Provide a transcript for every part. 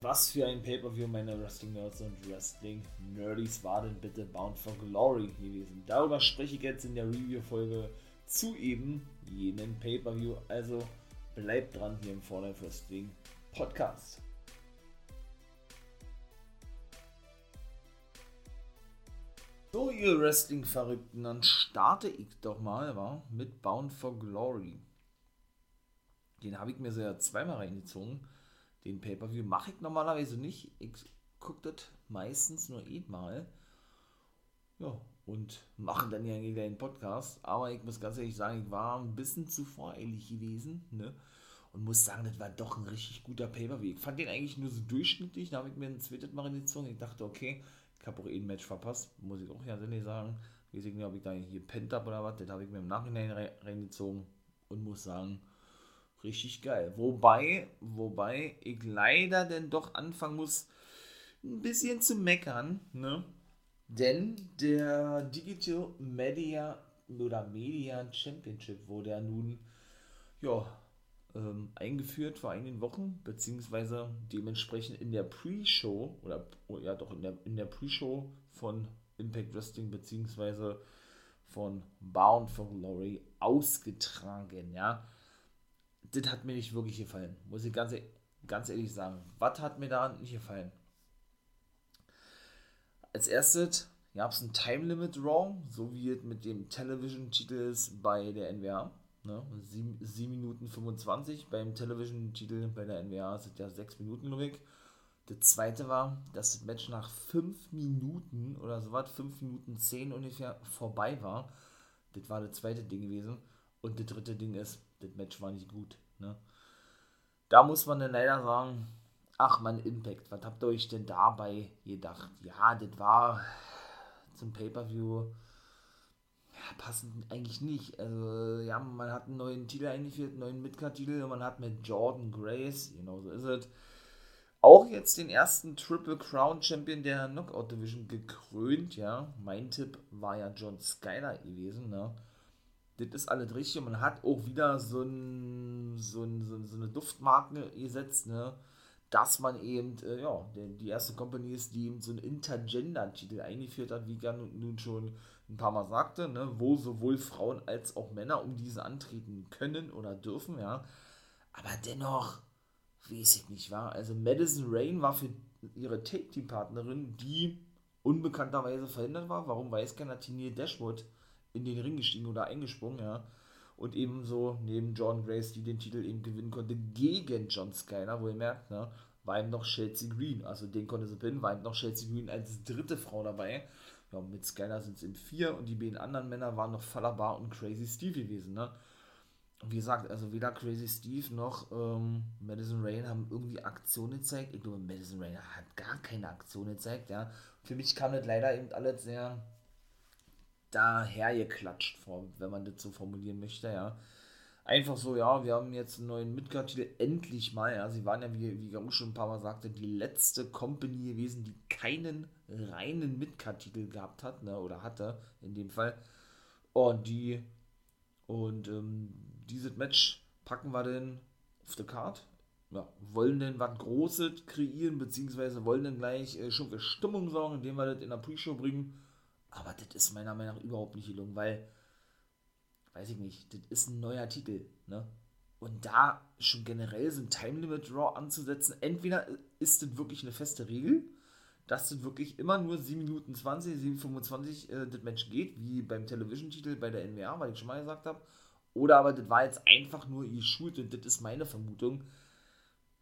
Was für ein Pay-Per-View, meine Wrestling-Nerds und Wrestling-Nerdies, war denn bitte Bound for Glory gewesen? Darüber spreche ich jetzt in der Review-Folge zu eben jenen Pay-Per-View. Also bleibt dran hier im For Life Wrestling Podcast. So, ihr Wrestling-Verrückten, dann starte ich doch mal wa, mit Bound for Glory. Den habe ich mir so ja zweimal reingezogen den Pay-Per-View mache ich normalerweise nicht. Ich gucke das meistens nur einmal. Ja, und mache dann ja einen Podcast. Aber ich muss ganz ehrlich sagen, ich war ein bisschen zu voreilig gewesen. Ne? Und muss sagen, das war doch ein richtig guter Pay-Per-View. Ich fand den eigentlich nur so durchschnittlich. Da habe ich mir ein zweites Mal reingezogen. Ich dachte, okay, ich habe auch eh ein Match verpasst. Muss ich auch ja nicht sagen. Ich weiß nicht, ob ich da hier pennt habe oder was. Das habe ich mir im Nachhinein reingezogen. Und muss sagen, Richtig geil. Wobei, wobei ich leider denn doch anfangen muss, ein bisschen zu meckern, ne? Denn der Digital Media oder Media Championship wurde ja nun ja, ähm, eingeführt vor einigen Wochen, beziehungsweise dementsprechend in der Pre-Show oder oh, ja doch in der, in der Pre-Show von Impact Wrestling beziehungsweise von Bound for Glory ausgetragen, ja das hat mir nicht wirklich gefallen. Muss ich ganz, ganz ehrlich sagen. Was hat mir da nicht gefallen? Als erstes gab es ein Time Limit Raw, so wie es mit dem Television-Titel bei der NWA. Ne? 7, 7 Minuten 25. Beim Television-Titel bei der NWA sind ja 6 Minuten, glaube ich. Das zweite war, dass das Match nach 5 Minuten oder so was, 5 Minuten 10 ungefähr vorbei war. Das war das zweite Ding gewesen. Und das dritte Ding ist, das Match war nicht gut. Ne? Da muss man dann leider sagen, ach man, Impact, was habt ihr euch denn dabei gedacht? Ja, das war zum Pay-Per-View ja, passend eigentlich nicht. Also, ja, man hat einen neuen Titel eingeführt, einen neuen Midcard-Titel und man hat mit Jordan Grace, genau so ist es, auch jetzt den ersten Triple Crown Champion der Knockout Division gekrönt, ja. Mein Tipp war ja John Skyler gewesen, ne? Das ist alles richtig. Und man hat auch wieder so, ein, so, ein, so, so eine Duftmarke gesetzt, ne? dass man eben, äh, ja, die erste Company ist, die eben so einen Intergender-Titel eingeführt hat, wie ich ja nun schon ein paar Mal sagte, ne? wo sowohl Frauen als auch Männer um diese antreten können oder dürfen, ja. Aber dennoch, weiß ich nicht, war. Also Madison Rain war für ihre Take-Team-Partnerin, die unbekannterweise verhindert war. Warum weiß keiner, Tini Dashwood in den Ring gestiegen oder eingesprungen, ja. Und ebenso neben John Grace, die den Titel eben gewinnen konnte, gegen John Skyler, wo ihr merkt, ne, war eben noch Chelsea Green. Also den konnte sie pinnen, war eben noch Chelsea Green als dritte Frau dabei. Ja, mit Skyler sind es eben vier und die beiden anderen Männer waren noch Falabar und Crazy Steve gewesen, ne. Wie gesagt, also weder Crazy Steve noch ähm, Madison Rain haben irgendwie Aktionen gezeigt. Ich glaube, Madison Rain hat gar keine Aktion gezeigt, ja. Für mich kam das leider eben alles sehr dahergeklatscht, wenn man das so formulieren möchte, ja. Einfach so, ja, wir haben jetzt einen neuen Midcard-Titel, endlich mal, ja. Sie waren ja, wie, wie auch schon ein paar Mal sagte, die letzte Company gewesen, die keinen reinen Midcard-Titel gehabt hat, ne, oder hatte, in dem Fall. Und die, und ähm, dieses Match packen wir denn auf der Card. Ja, wollen denn was Großes kreieren, beziehungsweise wollen denn gleich äh, schon für Stimmung sorgen, indem wir das in der Pre-Show bringen aber das ist meiner Meinung nach überhaupt nicht gelungen, weil, weiß ich nicht, das ist ein neuer Titel, ne? Und da schon generell so ein Time Limit Draw anzusetzen, entweder ist das wirklich eine feste Regel, dass das wirklich immer nur 7 Minuten 20, 7 25 äh, das Match geht, wie beim Television-Titel bei der NWA, weil ich schon mal gesagt habe. Oder aber das war jetzt einfach nur ihr geschult und das ist meine Vermutung,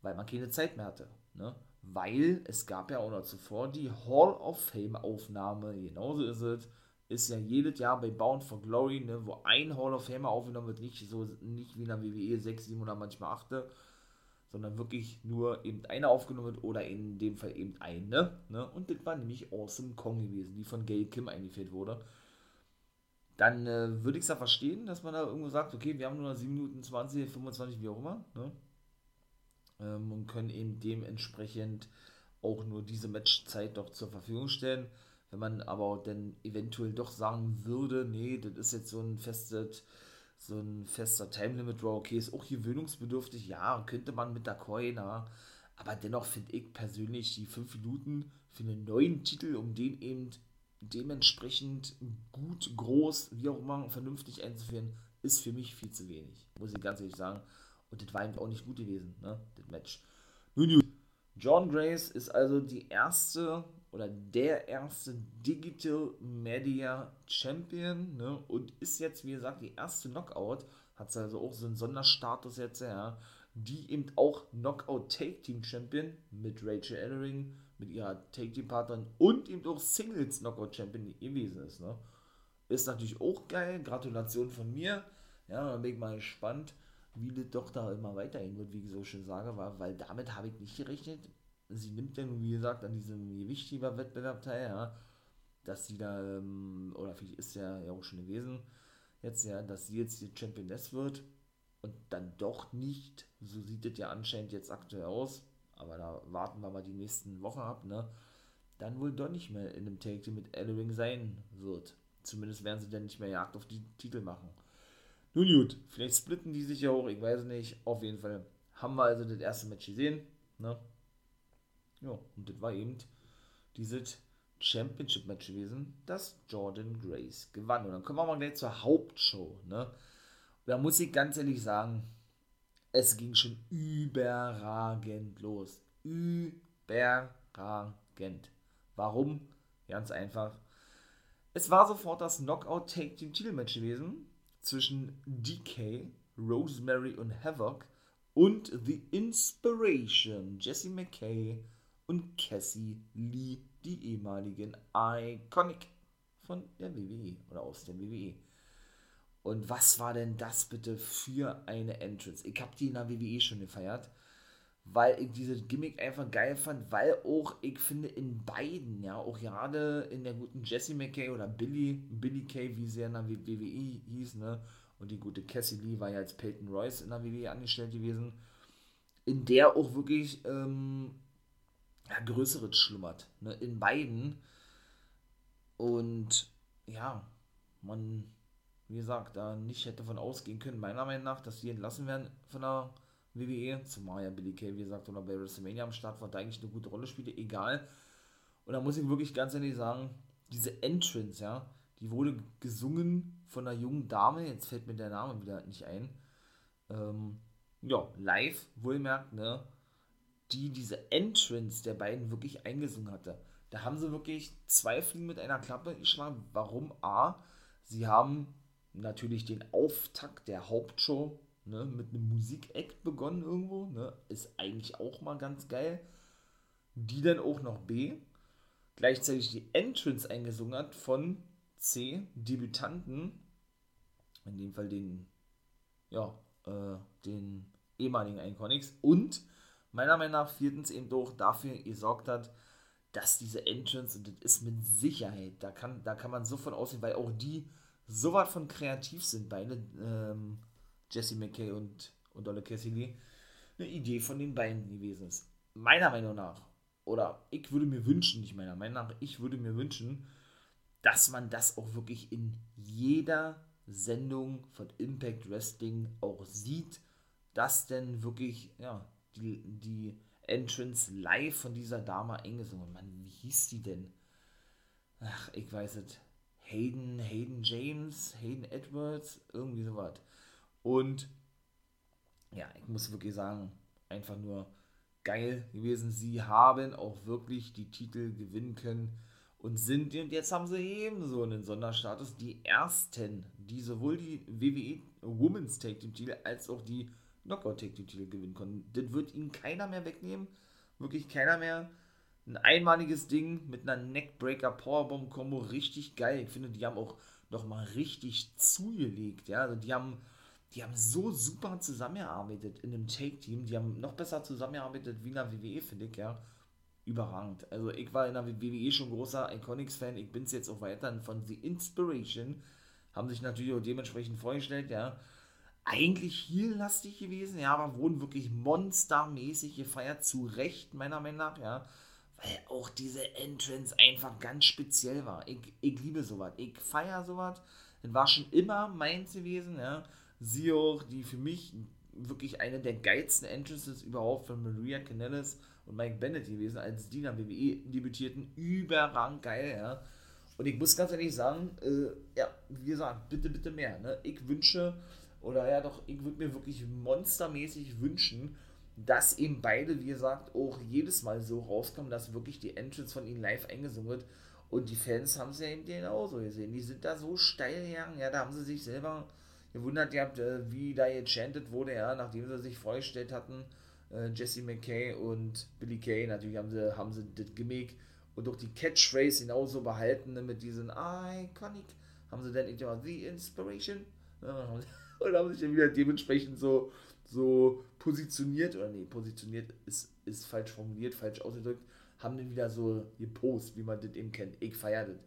weil man keine Zeit mehr hatte. Ne? Weil es gab ja auch noch zuvor die Hall of Fame Aufnahme, genauso ist es, ist ja jedes Jahr bei Bound for Glory, ne, wo ein Hall of Famer aufgenommen wird, nicht so nicht wie in der WWE 6, 7 oder manchmal 8, sondern wirklich nur eben einer aufgenommen wird oder in dem Fall eben eine. Ne? Und das war nämlich Awesome Kong gewesen, die von Gail Kim eingeführt wurde. Dann äh, würde ich es ja verstehen, dass man da irgendwo sagt, okay, wir haben nur 7 Minuten 20, 25, wie auch immer. Ne? Ähm, und können eben dementsprechend auch nur diese Matchzeit doch zur Verfügung stellen. Wenn man aber dann eventuell doch sagen würde, nee, das ist jetzt so ein festes, so ein fester Time Limit Draw, okay, ist auch gewöhnungsbedürftig, ja, könnte man mit der Coin, aber, Aber dennoch finde ich persönlich die 5 Minuten für einen neuen Titel, um den eben dementsprechend gut, groß, wie auch immer, vernünftig einzuführen, ist für mich viel zu wenig. Muss ich ganz ehrlich sagen. Und das war eben auch nicht gut gewesen, ne, das Match. Nun. John Grace ist also die erste oder der erste Digital Media Champion ne, und ist jetzt, wie gesagt, die erste Knockout. Hat also auch so einen Sonderstatus jetzt, ja. Die eben auch Knockout Take Team Champion mit Rachel Ellering, mit ihrer Take Team Partnerin und eben auch Singles Knockout Champion gewesen ist. Ne. Ist natürlich auch geil. Gratulation von mir. Ja, dann bin ich mal gespannt wie das doch da immer weiterhin wird, wie ich so schön sage, war, weil damit habe ich nicht gerechnet. Sie nimmt ja nun, wie gesagt, an diesem Gewichtheber-Wettbewerb teil, ja, dass sie da, ähm, oder vielleicht ist ja, ja auch schon gewesen, jetzt ja, dass sie jetzt die Championess wird und dann doch nicht, so sieht es ja anscheinend jetzt aktuell aus, aber da warten wir mal die nächsten Wochen ab, ne, dann wohl doch nicht mehr in dem Take mit Ellering sein wird. Zumindest werden sie dann nicht mehr Jagd auf die Titel machen. Nun gut, vielleicht splitten die sich ja auch, ich weiß nicht. Auf jeden Fall haben wir also das erste Match gesehen. Ne? Ja, und das war eben dieses Championship-Match gewesen, das Jordan Grace gewann. Und dann kommen wir mal gleich zur Hauptshow. Ne? da muss ich ganz ehrlich sagen, es ging schon überragend los. Überragend. Warum? Ganz einfach. Es war sofort das Knockout-Take-Team-Titelmatch gewesen zwischen DK, Rosemary und Havoc und The Inspiration, Jesse McKay und Cassie Lee, die ehemaligen Iconic von der WWE oder aus der WWE. Und was war denn das bitte für eine Entrance? Ich habe die in der WWE schon gefeiert, weil ich dieses Gimmick einfach geil fand, weil auch, ich finde, in beiden, ja, auch gerade in der guten Jessie McKay oder Billy, Billy Kay, wie sie in der WWE hieß, ne, und die gute Cassie Lee war ja als Peyton Royce in der WWE angestellt gewesen, in der auch wirklich ähm, ja, Größeres schlummert, ne, in beiden. Und ja, man, wie gesagt, da nicht hätte davon ausgehen können, meiner Meinung nach, dass die entlassen werden von der WWE, zumal ja Billy Kay, wie gesagt, oder bei WrestleMania am Start war, da eigentlich eine gute Rolle spielte, egal. Und da muss ich wirklich ganz ehrlich sagen, diese Entrance, ja, die wurde gesungen von einer jungen Dame, jetzt fällt mir der Name wieder nicht ein. Ähm, ja, live, wohlmerkt, ne, die diese Entrance der beiden wirklich eingesungen hatte. Da haben sie wirklich zwei Fliegen mit einer Klappe geschlagen. Warum? A, sie haben natürlich den Auftakt der Hauptshow ne, mit einem Musikact begonnen irgendwo, ne, ist eigentlich auch mal ganz geil. Die dann auch noch B, gleichzeitig die Entrance eingesungen hat von C, Debütanten, in dem Fall den, ja, äh, den ehemaligen Iconics und meiner Meinung nach viertens eben doch dafür gesorgt hat, dass diese Entrance, und das ist mit Sicherheit, da kann, da kann man sofort aussehen, weil auch die so was von kreativ sind, beide ähm, Jesse McKay und, und Olle Cassidy, eine Idee von den beiden gewesen ist. Meiner Meinung nach, oder ich würde mir wünschen, nicht meiner Meinung nach, ich würde mir wünschen, dass man das auch wirklich in jeder Sendung von Impact Wrestling auch sieht, dass denn wirklich, ja, die, die Entrance live von dieser Dame eingesungen. Mann, wie hieß die denn? Ach, ich weiß es. Hayden, Hayden James, Hayden Edwards, irgendwie sowas. Und ja, ich muss wirklich sagen, einfach nur geil gewesen. Sie haben auch wirklich die Titel gewinnen können und sind, und jetzt haben sie ebenso einen Sonderstatus, die ersten, die sowohl die WWE Women's Take Team Titel als auch die Knockout Take Team Titel gewinnen konnten. Das wird ihnen keiner mehr wegnehmen. Wirklich keiner mehr. Ein einmaliges Ding mit einer Neckbreaker Powerbomb Combo, richtig geil. Ich finde, die haben auch nochmal richtig zugelegt, ja. Also die haben die haben so super zusammengearbeitet in dem Take-Team. Die haben noch besser zusammengearbeitet wie in der WWE, finde ich, ja. Überragend. Also ich war in der WWE schon großer Iconics-Fan. Ich bin es jetzt auch weiterhin von The Inspiration. Haben sich natürlich auch dementsprechend vorgestellt, ja. Eigentlich hier lastig gewesen, ja, aber wurden wirklich monstermäßig gefeiert. Zu Recht, meiner Meinung nach, ja. Weil auch diese Entrance einfach ganz speziell war. Ich, ich liebe sowas. Ich feiere sowas. Das war schon immer meins gewesen, ja sie auch, die für mich wirklich eine der geilsten Entrances überhaupt von Maria Canellis und Mike Bennett gewesen, als die nach WWE debütierten. Überrang geil, ja. Und ich muss ganz ehrlich sagen, äh, ja, wie gesagt, bitte, bitte mehr. Ne? Ich wünsche, oder ja doch, ich würde mir wirklich monstermäßig wünschen, dass eben beide, wie gesagt, auch jedes Mal so rauskommen, dass wirklich die Entrance von ihnen live eingesungen wird. Und die Fans haben es ja eben genauso gesehen. Die sind da so steil gegangen, ja, da haben sie sich selber gewundert gehabt, äh, wie da gechantet wurde, ja, nachdem sie sich vorgestellt hatten, äh, Jesse McKay und Billy Kay, natürlich haben sie, haben sie das Gimmick und auch die Catchphrase genauso behalten, ne, mit diesen Iconic, haben sie dann immer The Inspiration, und haben sich dann wieder dementsprechend so, so positioniert, oder nee, positioniert ist, ist falsch formuliert, falsch ausgedrückt, haben dann wieder so gepostet, wie man das eben kennt. Ich feiere das.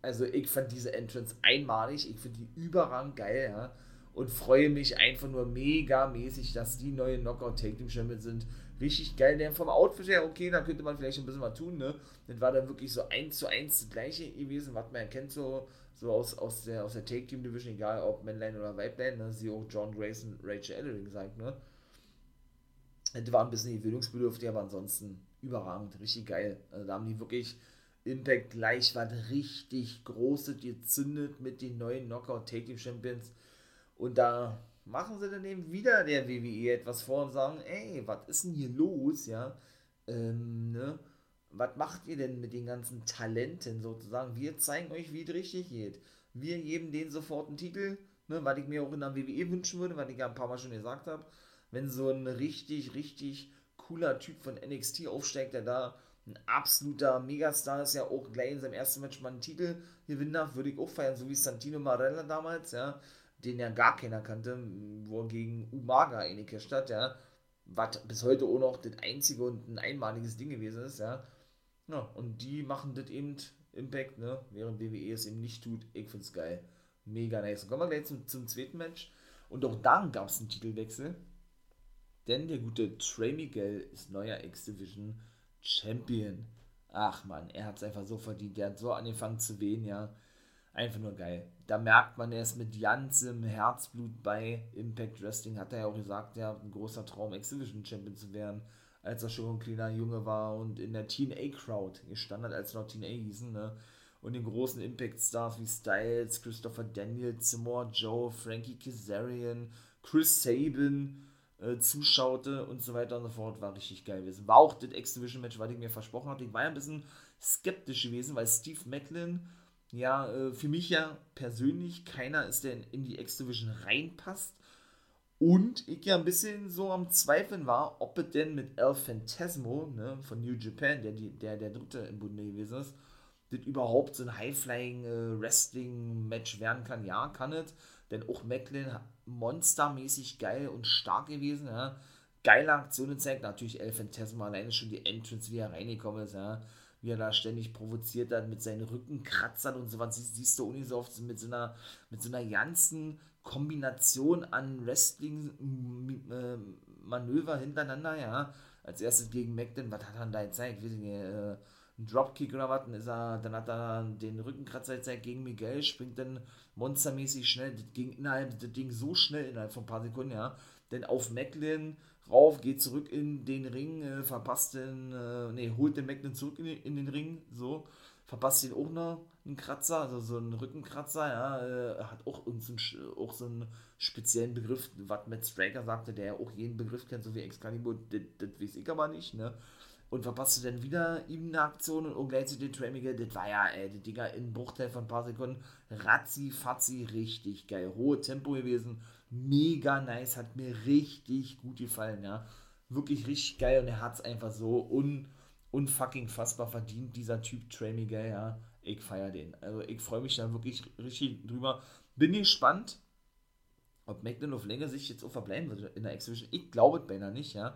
Also ich fand diese Entrance einmalig, ich finde die überragend geil, ja und freue mich einfach nur mega mäßig, dass die neue Knockout Take Team Champions sind. Richtig geil. Der vom Outfit her, okay, da könnte man vielleicht ein bisschen was tun, ne? Das war dann wirklich so eins zu eins das gleiche gewesen, was man erkennt, so, so aus, aus der, aus der Take Team Division, egal ob Männlein oder Weiblein, ne? Sie auch John Grayson, Rachel Ellering sagt, ne? Das war ein bisschen gewöhnungsbedürftig, aber ansonsten überragend, richtig geil. Also da haben die wirklich Impact gleich was richtig Großes gezündet mit den neuen Knockout Take Team Champions und da machen sie dann eben wieder der WWE etwas vor und sagen, ey, was ist denn hier los, ja? Ähm, ne? Was macht ihr denn mit den ganzen Talenten sozusagen? Wir zeigen euch, wie es richtig geht. Wir geben denen sofort einen Titel, ne, was ich mir auch in der WWE wünschen würde, was ich ja ein paar Mal schon gesagt habe. Wenn so ein richtig, richtig cooler Typ von NXT aufsteigt, der da ein absoluter Megastar ist, ja auch gleich in seinem ersten Match mal einen Titel gewinnen darf, würde ich auch feiern, so wie Santino Marella damals, ja den ja gar keiner kannte, wo er gegen Umaga eingecasht hat, ja, was bis heute auch noch das einzige und ein einmaliges Ding gewesen ist, ja. Ja, und die machen das eben Impact, ne, während WWE es eben nicht tut. Ich find's geil. Mega nice. Und kommen wir gleich zum, zum zweiten Match. Und auch dann gab es einen Titelwechsel. Denn der gute Trey Miguel ist neuer X-Division Champion. Ach man, er hat es einfach so verdient. Der hat so angefangen zu wehen, ja einfach nur geil. Da merkt man, er ist mit ganzem Herzblut bei Impact Wrestling. Hat er ja auch gesagt, er hat ein großer Traum, Exhibition Champion zu werden, als er schon ein kleiner Junge war und in der Teen A-Crowd gestanden hat, als noch Teen A hießen, ne? Und den großen Impact-Stars wie Styles, Christopher Daniels, Samoa Joe, Frankie Kazarian, Chris Sabin äh, zuschaute und so weiter und so fort. War richtig geil gewesen. War auch das X-Division-Match, was ich mir versprochen hatte. Ich war ja ein bisschen skeptisch gewesen, weil Steve Macklin ja, äh, für mich ja persönlich keiner ist, der in, die X-Division reinpasst. Und ich ja ein bisschen so am Zweifeln war, ob es denn mit El Fantasmo ne, von New Japan, der, der der dritte im Bunde gewesen ist, das überhaupt so ein High-Flying-Wrestling-Match äh, werden kann. Ja, kann es. Denn auch Macklin monstermäßig geil und stark gewesen. Ja. Geile Aktionen zeigt natürlich El Fantasmo alleine schon die Entrance, wie er reingekommen ist. Ja wie er da ständig provoziert hat mit seinen Rückenkratzern und so was. Siehst, du Uni so oft mit so einer, mit so einer ganzen Kombination an Wrestling-Manöver hintereinander, ja. Als erstes gegen Macden, was hat er da gezeigt? Weiß äh, ein Dropkick oder was, dann, ist er, dann hat er den Rückenkratzer gezeigt gegen Miguel, springt dann monstermäßig schnell, das ging innerhalb, das Ding so schnell innerhalb von ein paar Sekunden, ja. Denn auf Macklin rauf, geht zurück in den Ring, äh, verpasst den, äh, nee, holt den Macklin zurück in, in, den Ring, so, verpasst ihn auch noch einen Kratzer, also so einen Rückenkratzer, ja, äh, hat auch, so auch so einen speziellen Begriff, was Matt Straker sagte, der ja auch jeden Begriff kennt, so wie Excalibur, das, weiß ich aber nicht, ne, und verpasste dann wieder ihm eine Aktion und gleichzeitig den Tramiger, das war ja, ey, die Dinger in Bruchteil von ein paar Sekunden, ratzi, fatzi, richtig geil, hohe Tempo gewesen, mega nice, hat mir richtig gut gefallen, ja. Wirklich richtig geil und er hat es einfach so un, unfucking fassbar verdient, dieser Typ Trey Miguel, ja. Ich feiere den. Also ich freue mich da wirklich richtig drüber. Bin gespannt, ob Macklin auf längere Sicht jetzt auch verbleiben wird in der Exhibition. Ich glaube es beinahe nicht, ja.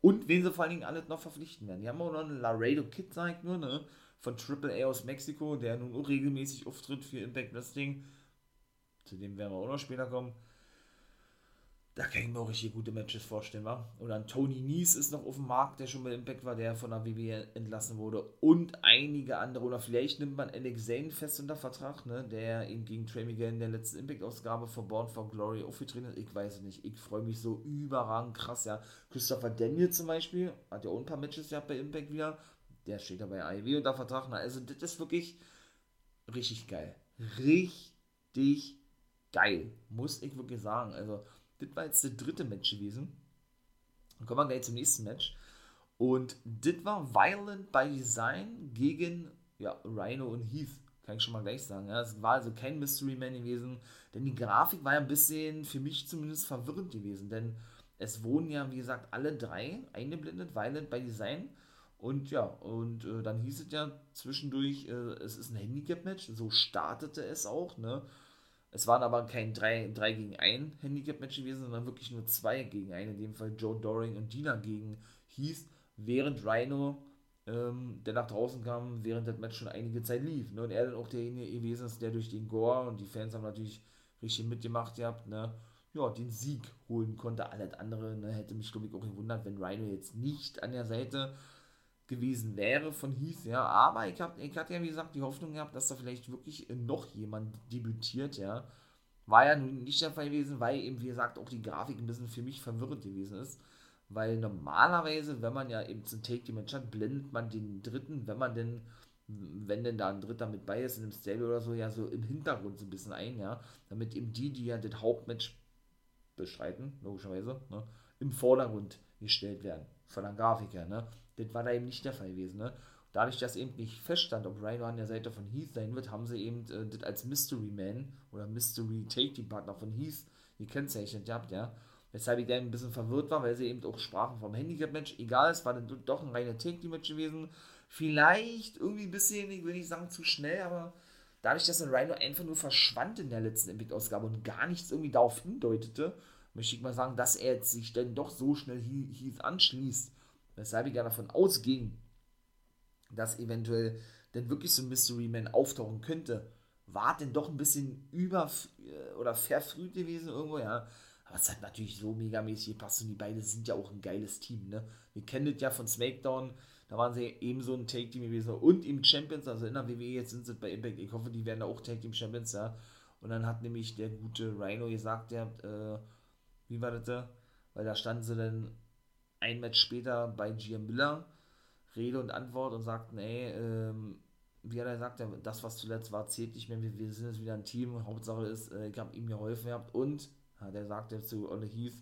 Und wen sie vor allen Dingen alle noch verpflichten werden. Die haben auch noch einen Laredo Kid, sag ich nur, ne? Von Triple A aus Mexiko, der nun auch regelmäßig auftritt für Impact Wrestling. Zu dem werden wir auch noch später kommen. Da kann ich mir auch richtig gute Matches vorstellen, wa? Oder ein Tony Nies ist noch auf dem Markt, der schon bei Impact war, der von der WWE entlassen wurde. Und einige andere. Oder vielleicht nimmt man Alex Zane fest unter Vertrag, ne? Der ihn gegen Trey Miguel in der letzten Impact-Ausgabe von Born for Glory aufgetreten hat. Ich weiß nicht. Ich freue mich so überragend krass, ja. Christopher Daniel zum Beispiel hat ja auch ein paar Matches gehabt bei Impact wieder. Der steht da bei AEW unter Vertrag. Na, also, das ist wirklich richtig geil. Richtig geil. Muss ich wirklich sagen. Also das war jetzt das dritte Match gewesen. Dann kommen wir gleich zum nächsten Match. Und das war Violent by Design gegen ja, Rhino und Heath. Kann ich schon mal gleich sagen. Ja, es war also kein Mystery Man gewesen. Denn die Grafik war ja ein bisschen, für mich zumindest, verwirrend gewesen. Denn es wurden ja, wie gesagt, alle drei eingeblendet. Violent by Design. Und ja, und äh, dann hieß es ja zwischendurch, äh, es ist ein Handicap-Match. So startete es auch, ne? Es waren aber kein 3, 3 gegen 1 Handicap-Match gewesen, sondern wirklich nur 2 gegen 1. In dem Fall Joe Doring und Dina gegen Heath, während Rhino, ähm, der nach draußen kam, während das Match schon einige Zeit lief. Ne? Und er dann auch derjenige gewesen ist, der durch den Gore, und die Fans haben natürlich richtig mitgemacht gehabt, ne? ja, den Sieg holen konnte. Alles andere ne? hätte mich, glaube ich, auch gewundert, wenn Rhino jetzt nicht an der Seite gewesen wäre von Heath, ja, aber ich, hab, ich hatte ja, wie gesagt, die Hoffnung gehabt, dass da vielleicht wirklich noch jemand debütiert, ja. War ja nun nicht der Fall gewesen, weil eben, wie gesagt, auch die Grafik ein bisschen für mich verwirrend gewesen ist. Weil normalerweise, wenn man ja eben zum Take die Match hat, blendet man den dritten, wenn man denn, wenn denn da ein Dritter mit bei ist, in einem Stable oder so, ja, so im Hintergrund so ein bisschen ein, ja. Damit eben die, die ja das Hauptmatch bestreiten, logischerweise, ne, im Vordergrund gestellt werden. Von der Grafik her, ne. Das war da eben nicht der Fall gewesen. Ne? Dadurch, dass eben nicht feststand, ob Rhino an der Seite von Heath sein wird, haben sie eben äh, das als Mystery Man oder Mystery Take Partner von Heath gekennzeichnet gehabt, ja. Weshalb ich da ein bisschen verwirrt war, weil sie eben auch sprachen vom Handicap-Match. Egal, es war dann doch ein reiner Take-Team-Match gewesen. Vielleicht irgendwie ein bisschen, ich will nicht sagen zu schnell, aber dadurch, dass ein Rhino einfach nur verschwand in der letzten Impact-Ausgabe und gar nichts irgendwie darauf hindeutete, möchte ich mal sagen, dass er jetzt sich dann doch so schnell Heath anschließt weshalb ich ja davon ausging, dass eventuell denn wirklich so ein Mystery Man auftauchen könnte, war denn doch ein bisschen über äh, oder verfrüht gewesen irgendwo, ja. Aber es hat natürlich so megamäßig gepasst und die beiden sind ja auch ein geiles Team, ne? Wir kennen das ja von SmackDown, da waren sie eben so ein Take-Team gewesen und im Champions, also in der WWE, jetzt sind sie bei Impact, ich hoffe, die werden da auch Take-Team Champions, ja. Und dann hat nämlich der gute Rhino gesagt, der, äh, wie war das da? Weil da standen sie dann ein Match später bei GM Miller Rede und Antwort und sagten, ey, ähm, wie hat er gesagt, das, was zuletzt war, zählt nicht mehr, wir, wir sind jetzt wieder ein Team, Hauptsache ist, äh, ich habe ihm geholfen gehabt und, ja, der sagte zu Olle Heath,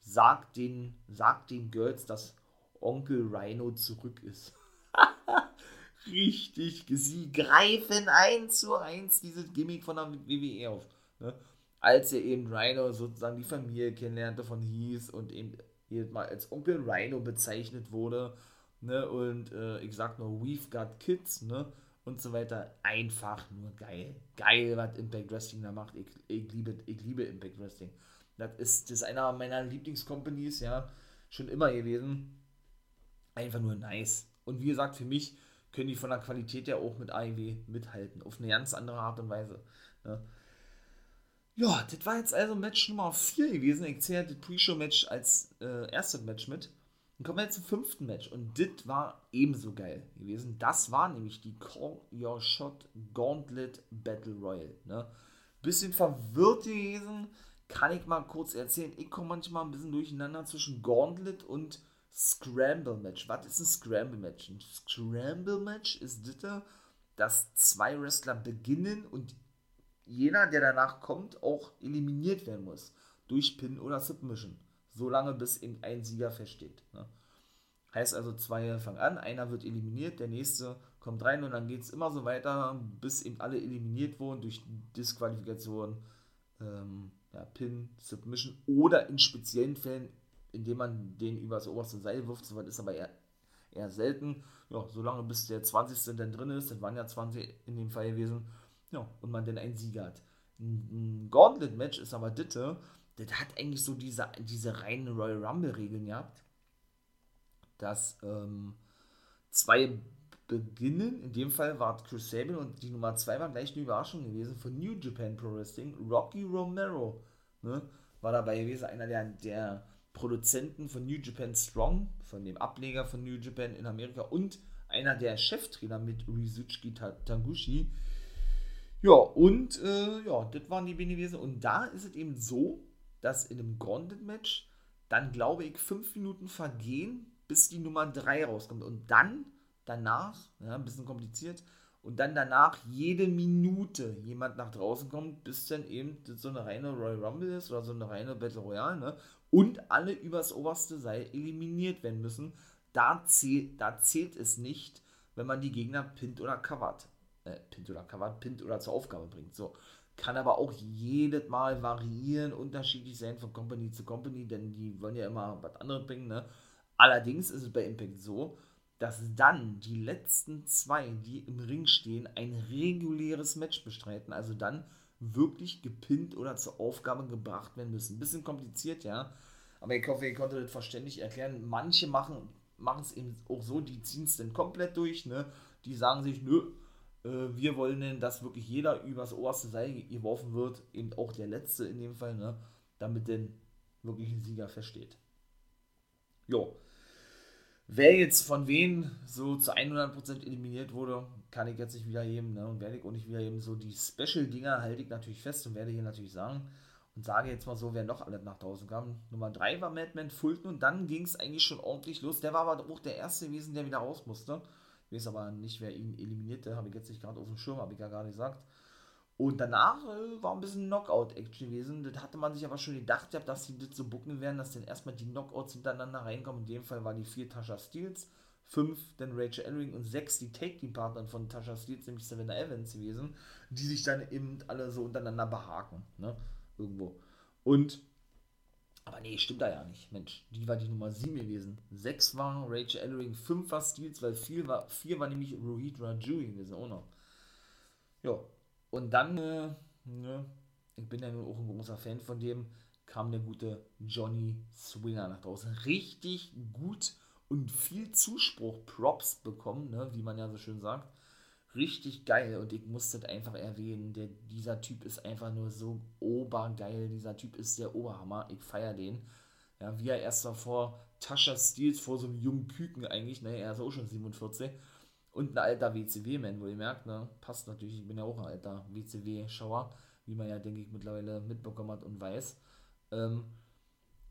sagt den, sagt den Girls, dass Onkel Rhino zurück ist. Richtig, sie greifen eins zu eins dieses Gimmick von der WWE auf. Ne? Als er eben Rhino sozusagen die Familie kennenlernte von Heath und eben jedes Mal als Onkel Rhino bezeichnet wurde. Ne? Und äh, ich sag nur, we've got kids, ne? Und so weiter. Einfach nur geil. Geil, was Impact Wrestling da macht. Ich, ich, liebe, ich liebe Impact Wrestling. Das ist, das ist einer meiner Lieblingscompanies, ja. Schon immer gewesen. Einfach nur nice. Und wie gesagt, für mich können die von der Qualität ja auch mit AEW mithalten. Auf eine ganz andere Art und Weise. Ne? Ja, das war jetzt also Match Nummer 4 gewesen. Ich zähle das Pre-Show-Match als äh, erstes Match mit. Dann kommen wir jetzt zum fünften Match. Und das war ebenso geil gewesen. Das war nämlich die Call Your Shot Gauntlet Battle Royale. Ne? Bisschen verwirrt gewesen. Kann ich mal kurz erzählen. Ich komme manchmal ein bisschen durcheinander zwischen Gauntlet und Scramble Match. Was ist ein Scramble Match? Ein Scramble Match ist das, dass zwei Wrestler beginnen und jener, der danach kommt, auch eliminiert werden muss. Durch Pin oder Submission. Solange bis eben ein Sieger feststeht. Ne? Heißt also, zwei fangen an, einer wird eliminiert, der nächste kommt rein und dann geht es immer so weiter, bis eben alle eliminiert wurden durch Disqualifikation, ähm, ja, Pin, Submission oder in speziellen Fällen, indem man den übers oberste Seil wirft, soweit ist aber eher, eher selten. Ja, solange bis der 20. dann drin ist, das waren ja 20 in dem Fall gewesen, ja, und man dann einen Sieger hat. Ein Gauntlet-Match ist aber Ditte, das hat eigentlich so diese, diese reinen Royal Rumble-Regeln gehabt, dass ähm, zwei beginnen, in dem Fall war Chris Sabin und die Nummer 2 war gleich eine Überraschung gewesen von New Japan Pro Wrestling, Rocky Romero, ne, war dabei gewesen, einer der, der Produzenten von New Japan Strong, von dem Ableger von New Japan in Amerika und einer der Cheftrainer mit Rizuchi Tanguchi. Ja, und äh, ja, das waren die Benewesen. Und da ist es eben so, dass in einem Grounded-Match dann, glaube ich, fünf Minuten vergehen, bis die Nummer 3 rauskommt. Und dann, danach, ja, ein bisschen kompliziert, und dann danach jede Minute jemand nach draußen kommt, bis dann eben so eine reine Royal Rumble ist oder so eine reine Battle Royale, ne? Und alle übers oberste Seil eliminiert werden müssen. Da, zähl, da zählt es nicht, wenn man die Gegner pinnt oder covert. Äh, pinnt oder covert, pinnt oder zur Aufgabe bringt. So. Kann aber auch jedes Mal variieren, unterschiedlich sein von Company zu Company, denn die wollen ja immer was anderes bringen, ne? Allerdings ist es bei Impact so, dass dann die letzten zwei, die im Ring stehen, ein reguläres Match bestreiten. Also dann wirklich gepinnt oder zur Aufgabe gebracht werden müssen. Ein bisschen kompliziert, ja. Aber ich hoffe, ihr konntet das verständlich erklären. Manche machen es eben auch so, die ziehen es dann komplett durch, ne? Die sagen sich, nö, wir wollen denn, dass wirklich jeder übers oberste Seil geworfen wird, eben auch der Letzte in dem Fall, ne? Damit denn wirklich ein Sieger versteht. Jo. Wer jetzt von wen so zu 100% eliminiert wurde, kann ich jetzt nicht wiederheben. Ne? Und werde ich auch nicht wiederheben. So die Special-Dinger halte ich natürlich fest und werde hier natürlich sagen. Und sage jetzt mal so, wer noch alle nach draußen kam. Nummer 3 war Madman Fulton und dann ging es eigentlich schon ordentlich los. Der war aber auch der Erste gewesen, der wieder raus musste. Ich weiß aber nicht, wer ihn eliminierte. Habe ich jetzt nicht gerade auf dem Schirm, habe ich ja gar nicht gesagt. Und danach äh, war ein bisschen Knockout-Action gewesen. Das hatte man sich aber schon gedacht, dass sie das so bucken werden, dass dann erstmal die Knockouts hintereinander reinkommen. In dem Fall war die vier Tasha Steels, fünf dann Rachel Ellering und sechs die Take-Team-Partner von Tasha Steels, nämlich Savannah Evans gewesen, die sich dann eben alle so untereinander behaken. Ne? Irgendwo. Und, aber nee, stimmt da ja nicht. Mensch, die war die Nummer 7 gewesen. Sechs waren Rachel Ellering, fünf war Steels, weil vier war, vier war nämlich Rohit Raju gewesen auch noch. Ja, und dann, äh, ne, ich bin ja nun auch ein großer Fan von dem, kam der gute Johnny Swinger nach draußen. Richtig gut und viel Zuspruch, Props bekommen, ne, wie man ja so schön sagt. Richtig geil und ich muss das einfach erwähnen. Der, dieser Typ ist einfach nur so obergeil. Dieser Typ ist der Oberhammer. Ich feiere den. Ja, wie er erst davor Tascha Steels vor so einem jungen Küken eigentlich, ne, er ist auch schon 47 und ein alter WCW-Man, wo ihr merkt, ne? Passt natürlich, ich bin ja auch ein alter WCW-Schauer, wie man ja, denke ich, mittlerweile mitbekommen hat und weiß. Ähm,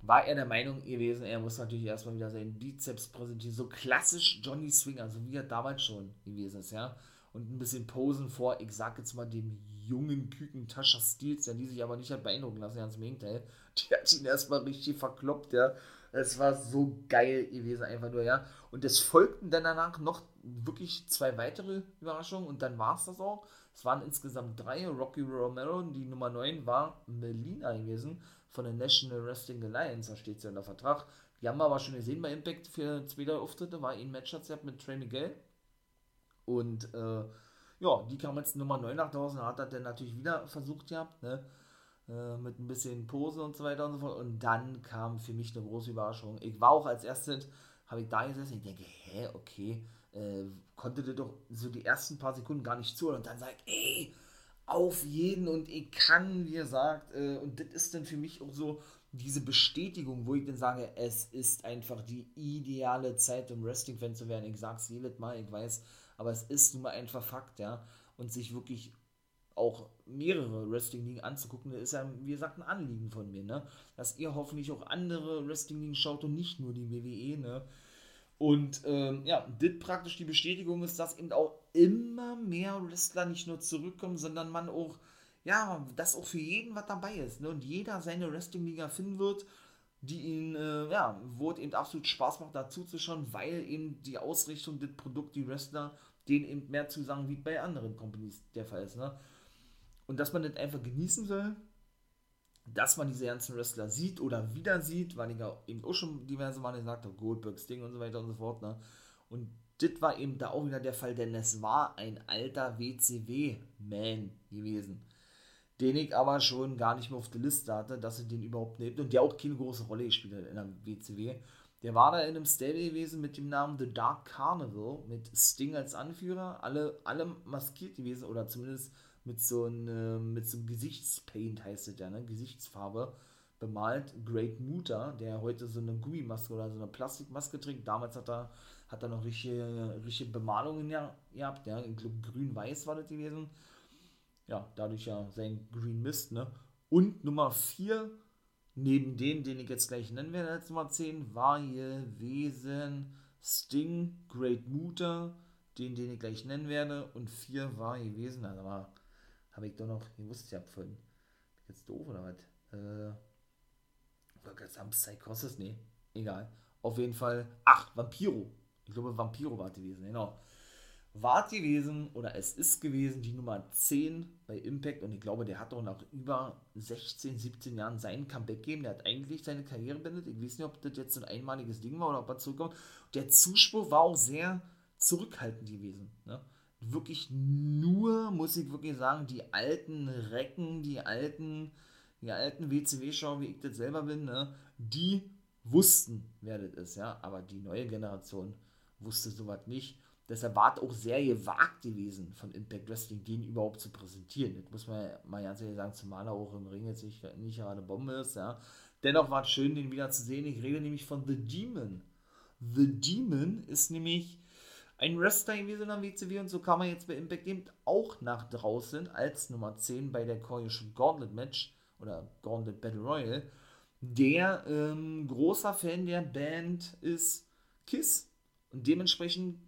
war er der Meinung gewesen, er muss natürlich erstmal wieder seinen Bizeps präsentieren. So klassisch Johnny Swinger, so wie er damals schon gewesen ist, ja. Und ein bisschen posen vor, ich sag jetzt mal, dem jungen Küken Tascha Steels, der die sich aber nicht hat beeindrucken lassen, ganz im Gegenteil. Die hat ihn erstmal richtig verkloppt, ja. Es war so geil gewesen, einfach nur, ja. Und es folgten dann danach noch wirklich zwei weitere Überraschungen und dann war es das auch. Es waren insgesamt drei. Rocky Romero, die Nummer 9 war Melina gewesen von der National Wrestling Alliance, da steht sie unter Vertrag. Die haben wir aber schon gesehen bei Impact für zweite Auftritte, war ein Match hat mit Trey Miguel. Und äh, ja, die kam jetzt Nummer 9 nach draußen, hat er dann natürlich wieder versucht gehabt, ne? Äh, mit ein bisschen Pose und so weiter und so fort. Und dann kam für mich eine große Überraschung. Ich war auch als erstes, habe ich da gesessen, ich denke, hä, okay, äh, konnte dir doch so die ersten paar Sekunden gar nicht zuhören. Und dann sagt, ey, auf jeden und ich kann, wie gesagt, äh, und das ist dann für mich auch so diese Bestätigung, wo ich dann sage, es ist einfach die ideale Zeit, um Wrestling-Fan zu werden. Ich sag's jedes Mal, ich weiß, aber es ist nun mal einfach Fakt, ja. Und sich wirklich auch mehrere Wrestling-Ligen anzugucken, ist ja, wie gesagt, ein Anliegen von mir, ne? Dass ihr hoffentlich auch andere Wrestling-Ligen schaut und nicht nur die WWE, ne? Und ähm, ja, das praktisch die Bestätigung ist, dass eben auch immer mehr Wrestler nicht nur zurückkommen, sondern man auch, ja, dass auch für jeden was dabei ist, ne? Und jeder seine Wrestling-Liga finden wird, die ihn, äh, ja, wo es eben absolut Spaß macht, dazu zu schauen, weil eben die Ausrichtung, das Produkt, die Wrestler, denen eben mehr zu sagen, wie bei anderen Companies der Fall ist, ne? Und dass man das einfach genießen soll, dass man diese ganzen Wrestler sieht oder wieder sieht, weil ich ja eben auch schon diverse Male gesagt habe, Goldbergs Ding und so weiter und so fort, ne? Und das war eben da auch wieder der Fall, denn es war ein alter WCW-Man gewesen, den ich aber schon gar nicht mehr auf der Liste hatte, dass er den überhaupt nimmt und der auch keine große Rolle gespielt hat in der WCW. Der war da in einem Stable gewesen mit dem Namen The Dark Carnival, mit Sting als Anführer, alle, alle maskiert gewesen oder zumindest mit so einem, mit so einem Gesichtspaint heißt es ja, ne? Gesichtsfarbe, bemalt. Great Muta, der heute so eine Gummimaske oder so eine Plastikmaske trägt. Damals hat er, hat er noch richtige, richtige Bemalungen gehabt. Ja, ich glaube, grün-weiß war das gewesen. Ja, dadurch ja sein Green Mist, ne? Und Nummer 4, neben denen, den ich jetzt gleich nennen werde, als Nummer 10, war gewesen Sting, Great Muta, den, den ich gleich nennen werde. Und 4 war gewesen, also war, habe ich doch noch gewusst, ich habe von, jetzt doof oder was? Äh, sagen Psychosis? Nee, egal. Auf jeden Fall, ach, Vampiro. Ich glaube, Vampiro war gewesen, genau war gewesen oder es ist gewesen die Nummer 10 bei Impact und ich glaube, der hat doch nach über 16, 17 Jahren sein Comeback gegeben. Der hat eigentlich seine Karriere beendet. Ich weiß nicht, ob das jetzt ein einmaliges Ding war oder ob er zurückkommt. Der Zuspruch war auch sehr zurückhaltend gewesen. Ne? Wirklich nur, muss ich wirklich sagen, die alten Recken, die alten, die alten WCW-Schau, wie ich das selber bin, ne? die wussten, wer das ist. Ja? Aber die neue Generation wusste sowas nicht Deshalb war es auch sehr gewagt gewesen, von Impact Wrestling den überhaupt zu präsentieren. Das muss man mal ganz ehrlich sagen, zumal er auch im Ring jetzt nicht, nicht gerade Bombe ist. Ja. Dennoch war es schön, den wieder zu sehen. Ich rede nämlich von The Demon. The Demon ist nämlich ein Wrestler gewesen am WCW und so kam er jetzt bei Impact eben auch nach draußen als Nummer 10 bei der koreanischen Gauntlet Match oder Gauntlet Battle Royale. Der ähm, großer Fan der Band ist Kiss und dementsprechend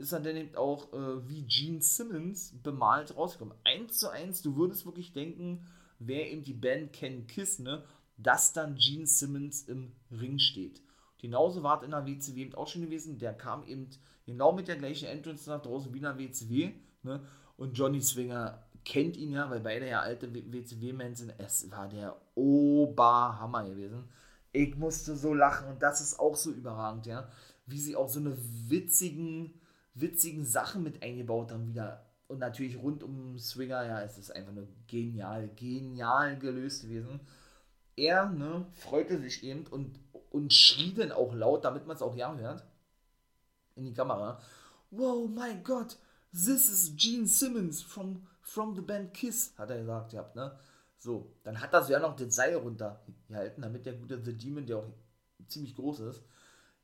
ist dann eben auch äh, wie Gene Simmons bemalt rausgekommen. Eins zu eins, du würdest wirklich denken, wer eben die Band kennt, Kiss, ne, dass dann Gene Simmons im Ring steht. Genauso war es in der WCW eben auch schon gewesen. Der kam eben genau mit der gleichen Entrance nach draußen wie in der WCW. Ne? Und Johnny Swinger kennt ihn ja, weil beide ja alte WCW-Men sind. Es war der Oberhammer gewesen. Ich musste so lachen und das ist auch so überragend, ja. Wie sie auch so eine witzigen witzigen Sachen mit eingebaut haben wieder. Und natürlich rund um Swinger, ja, es ist einfach nur genial, genial gelöst gewesen. Er, ne, freute sich eben und, und schrie dann auch laut, damit man es auch ja hört, in die Kamera. Wow, mein Gott, this is Gene Simmons from, from the band Kiss, hat er gesagt gehabt, ne. So, dann hat er so ja noch das Seil runtergehalten, damit der gute The Demon, der auch ziemlich groß ist,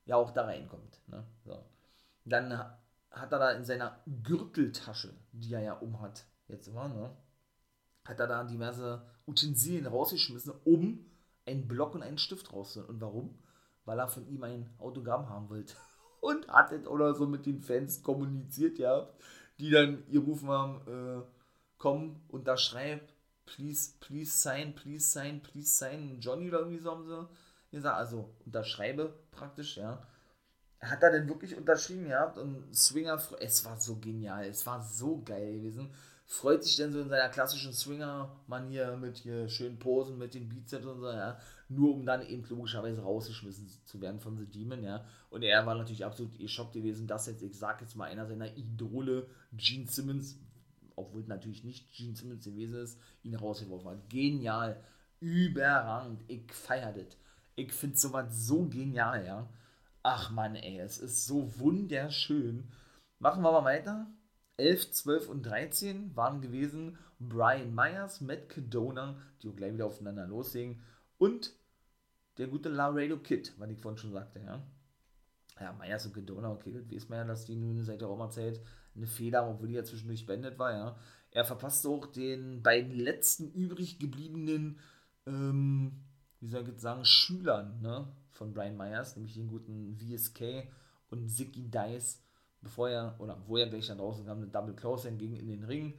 ja auch da reinkommt, ne. So. Dann hat er da in seiner Gürteltasche, die er ja umhat, jetzt immer, ne, hat er da diverse Utensilien rausgeschmissen, um einen Block und einen Stift rauszuholen. Und warum? Weil er von ihm ein Autogramm haben wollte. Und hat es oder so mit den Fans kommuniziert, ja, die dann ihr rufen haben, äh, komm, unterschreib, please, please sign, please sign, please sign, Johnny oder irgendwie so haben sie gesagt, also unterschreibe praktisch, ja hat er denn wirklich unterschrieben gehabt und Swinger, es war so genial, es war so geil gewesen. Freut sich dann so in seiner klassischen Swinger-Manier mit hier schönen Posen, mit den Bizeps und so, ja. Nur um dann eben logischerweise rausgeschmissen zu werden von The Demon, ja. Und er war natürlich absolut geschockt gewesen, dass jetzt, ich sag jetzt mal, einer seiner Idole, Gene Simmons, obwohl natürlich nicht Gene Simmons gewesen ist, ihn rausgeworfen hat. Genial, überragend, ich feiere das. Ich finde sowas so genial, ja. Ach man, ey, es ist so wunderschön. Machen wir mal weiter. 11, 12 und 13 waren gewesen Brian Myers, Matt Cadona, die auch gleich wieder aufeinander loslegen, und der gute Laredo Kid, was ich vorhin schon sagte, ja. Ja, Myers und Cadona, okay, das weiß man ja, dass die nun seit der Roma-Zeit eine Fehler haben, obwohl die ja zwischendurch beendet war, ja. Er verpasste auch den beiden letzten übrig gebliebenen, ähm, wie soll ich jetzt sagen, Schülern, ne, von Brian Myers, nämlich den guten VSK und Zicky Dice, bevor er, oder wo er gleich dann draußen kam, eine Double Close ging in den Ring.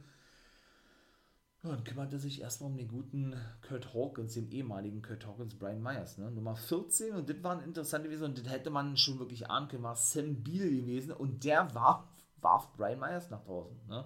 Und kümmerte sich erstmal um den guten Kurt Hawkins, den ehemaligen Kurt Hawkins, Brian Myers, ne? Nummer 14. Und das war ein interessanter gewesen und das hätte man schon wirklich ahnen können, war Sam Beal gewesen und der warf, warf Brian Myers nach draußen. Ne?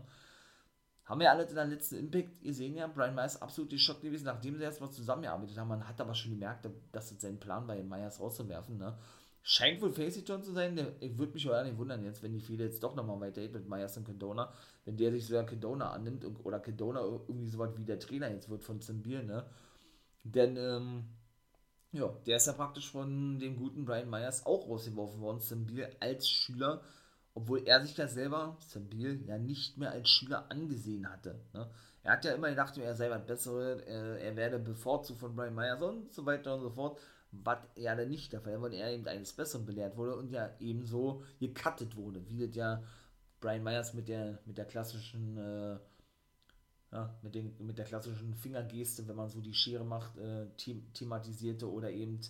Haben wir alle in der letzten Impact gesehen, ja, Brian Myers absolut geschockt gewesen, nachdem sie erstmal zusammengearbeitet haben. Man hat aber schon gemerkt, dass es sein Plan war, Myers rauszuwerfen. Ne? Scheint wohl Facey zu sein. Ich würde mich aber nicht wundern jetzt, wenn die viele jetzt doch nochmal weitergeht mit Myers und Kedona. Wenn der sich sogar Kedona annimmt und, oder Kedona irgendwie so was wie der Trainer jetzt wird von Zimbiel, ne? Denn, ähm, ja, der ist ja praktisch von dem guten Brian Myers auch rausgeworfen worden, Zimbiel als Schüler obwohl er sich ja selber, Sambil, ja nicht mehr als Schüler angesehen hatte. Ne? Er hat ja immer gedacht, er sei was Besseres, er, er werde bevorzugt von Brian Myers und so weiter und so fort, was er dann nicht der Fall war, weil er eben eines Besseren belehrt wurde und ja ebenso gecuttet wurde, wie das ja Brian Myers mit der, mit der klassischen, äh, ja, mit, den, mit der klassischen Fingergeste, wenn man so die Schere macht, äh, thematisierte oder eben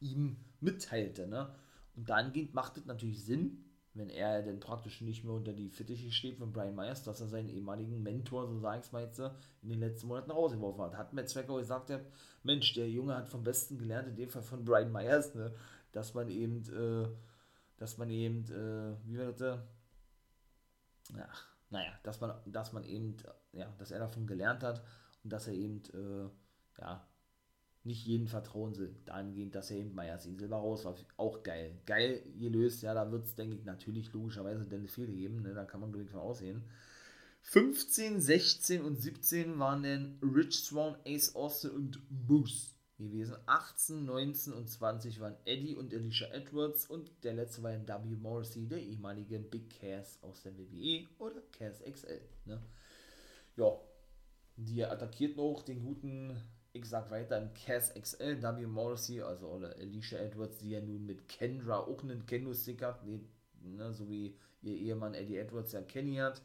ihm mitteilte. Ne? Und dahingehend macht es natürlich Sinn, wenn er denn praktisch nicht mehr unter die Fittiche steht von Brian Myers, dass er seinen ehemaligen Mentor, so sag ich mal jetzt, in den letzten Monaten rausgeworfen hat. Hat Matt Zwecker gesagt, der, Mensch, der Junge hat vom Besten gelernt, in dem Fall von Brian Myers, ne, dass man eben, äh, dass man eben, äh, wie wird das, ja, naja, dass man, dass man eben, ja, dass er davon gelernt hat und dass er eben, äh, ja, nicht jeden vertrauen soll, dahingehend, dass er eben Meyers Silber raus war. Auch geil. Geil gelöst, ja, da wird es, denke ich, natürlich logischerweise Dennis Fehler geben, ne, da kann man glücklich von aussehen. 15, 16 und 17 waren dann Rich Swan, Ace Austin und Moose gewesen. 18, 19 und 20 waren Eddie und Alicia Edwards und der letzte war W. Morrissey, der ehemalige Big Cass aus der WWE oder Cass XL. Ne? Ja, die attackierten auch den guten ich sag weiter, Cass XL, W. Morrissey, also oder Alicia Edwards, die ja nun mit Kendra auch einen Kendo-Stick hat, die, ne, so wie ihr Ehemann Eddie Edwards ja Kenny hat.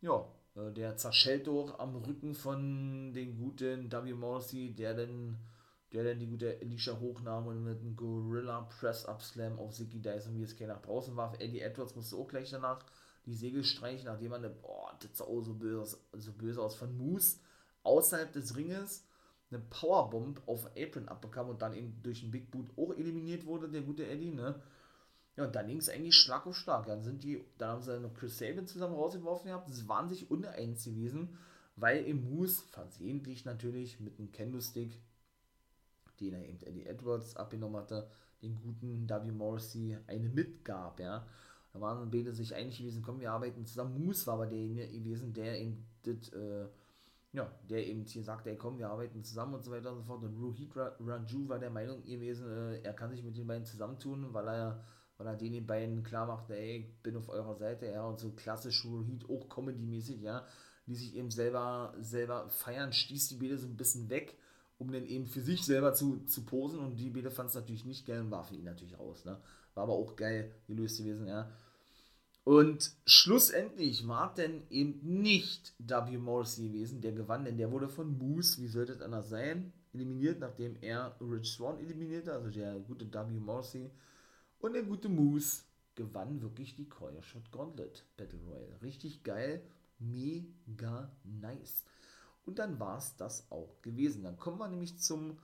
Ja, äh, der zerschellt doch am Rücken von den guten W. Morrissey, der dann der dann die gute Alicia hochnahm und mit einem Gorilla Press-Up Slam auf Zicky Dyson wie es keiner nach draußen warf. Eddie Edwards musste auch gleich danach die Segel streichen, nachdem er eine, boah, das sah auch so böse, so böse aus von Moose außerhalb des Ringes eine Powerbomb auf Apron abbekam und dann eben durch den Big Boot auch eliminiert wurde, der gute Eddie, ne? Ja, und dann ging es eigentlich Schlag auf Schlag. Dann sind die, dann haben sie noch Chris Sabin zusammen rausgeworfen gehabt. Das waren sich uneins gewesen, weil im Moose versehentlich natürlich mit einem Kendo-Stick, den er eben Eddie Edwards abgenommen hatte, den guten W. Morrissey eine mitgab, ja. Da waren beide sich einig gewesen, komm, wir arbeiten zusammen. Moose war aber derjenige gewesen, der eben das, äh, ja, der eben hier sagt, ey komm, wir arbeiten zusammen und so weiter und so fort. Und Rohit Raju war der Meinung gewesen, äh, er kann sich mit den beiden zusammentun, weil er, weil er den beiden klar macht, ey, ich bin auf eurer Seite, ja, und so klassisch Rohit, auch Comedy-mäßig, ja, die sich eben selber, selber feiern, stieß die Bede so ein bisschen weg, um dann eben für sich selber zu, zu posen und die Bede fand es natürlich nicht geil und war für ihn natürlich aus, ne. War aber auch geil gelöst gewesen, ja. Und schlussendlich war denn eben nicht W. Morrissey gewesen, der gewann, denn der wurde von Moose, wie sollte es anders sein, eliminiert, nachdem er Rich Swan eliminierte, also der gute W. Morrissey. Und der gute Moose gewann wirklich die Coil Shot Gauntlet Battle Royale. Richtig geil, mega nice. Und dann war es das auch gewesen. Dann kommen wir nämlich zum,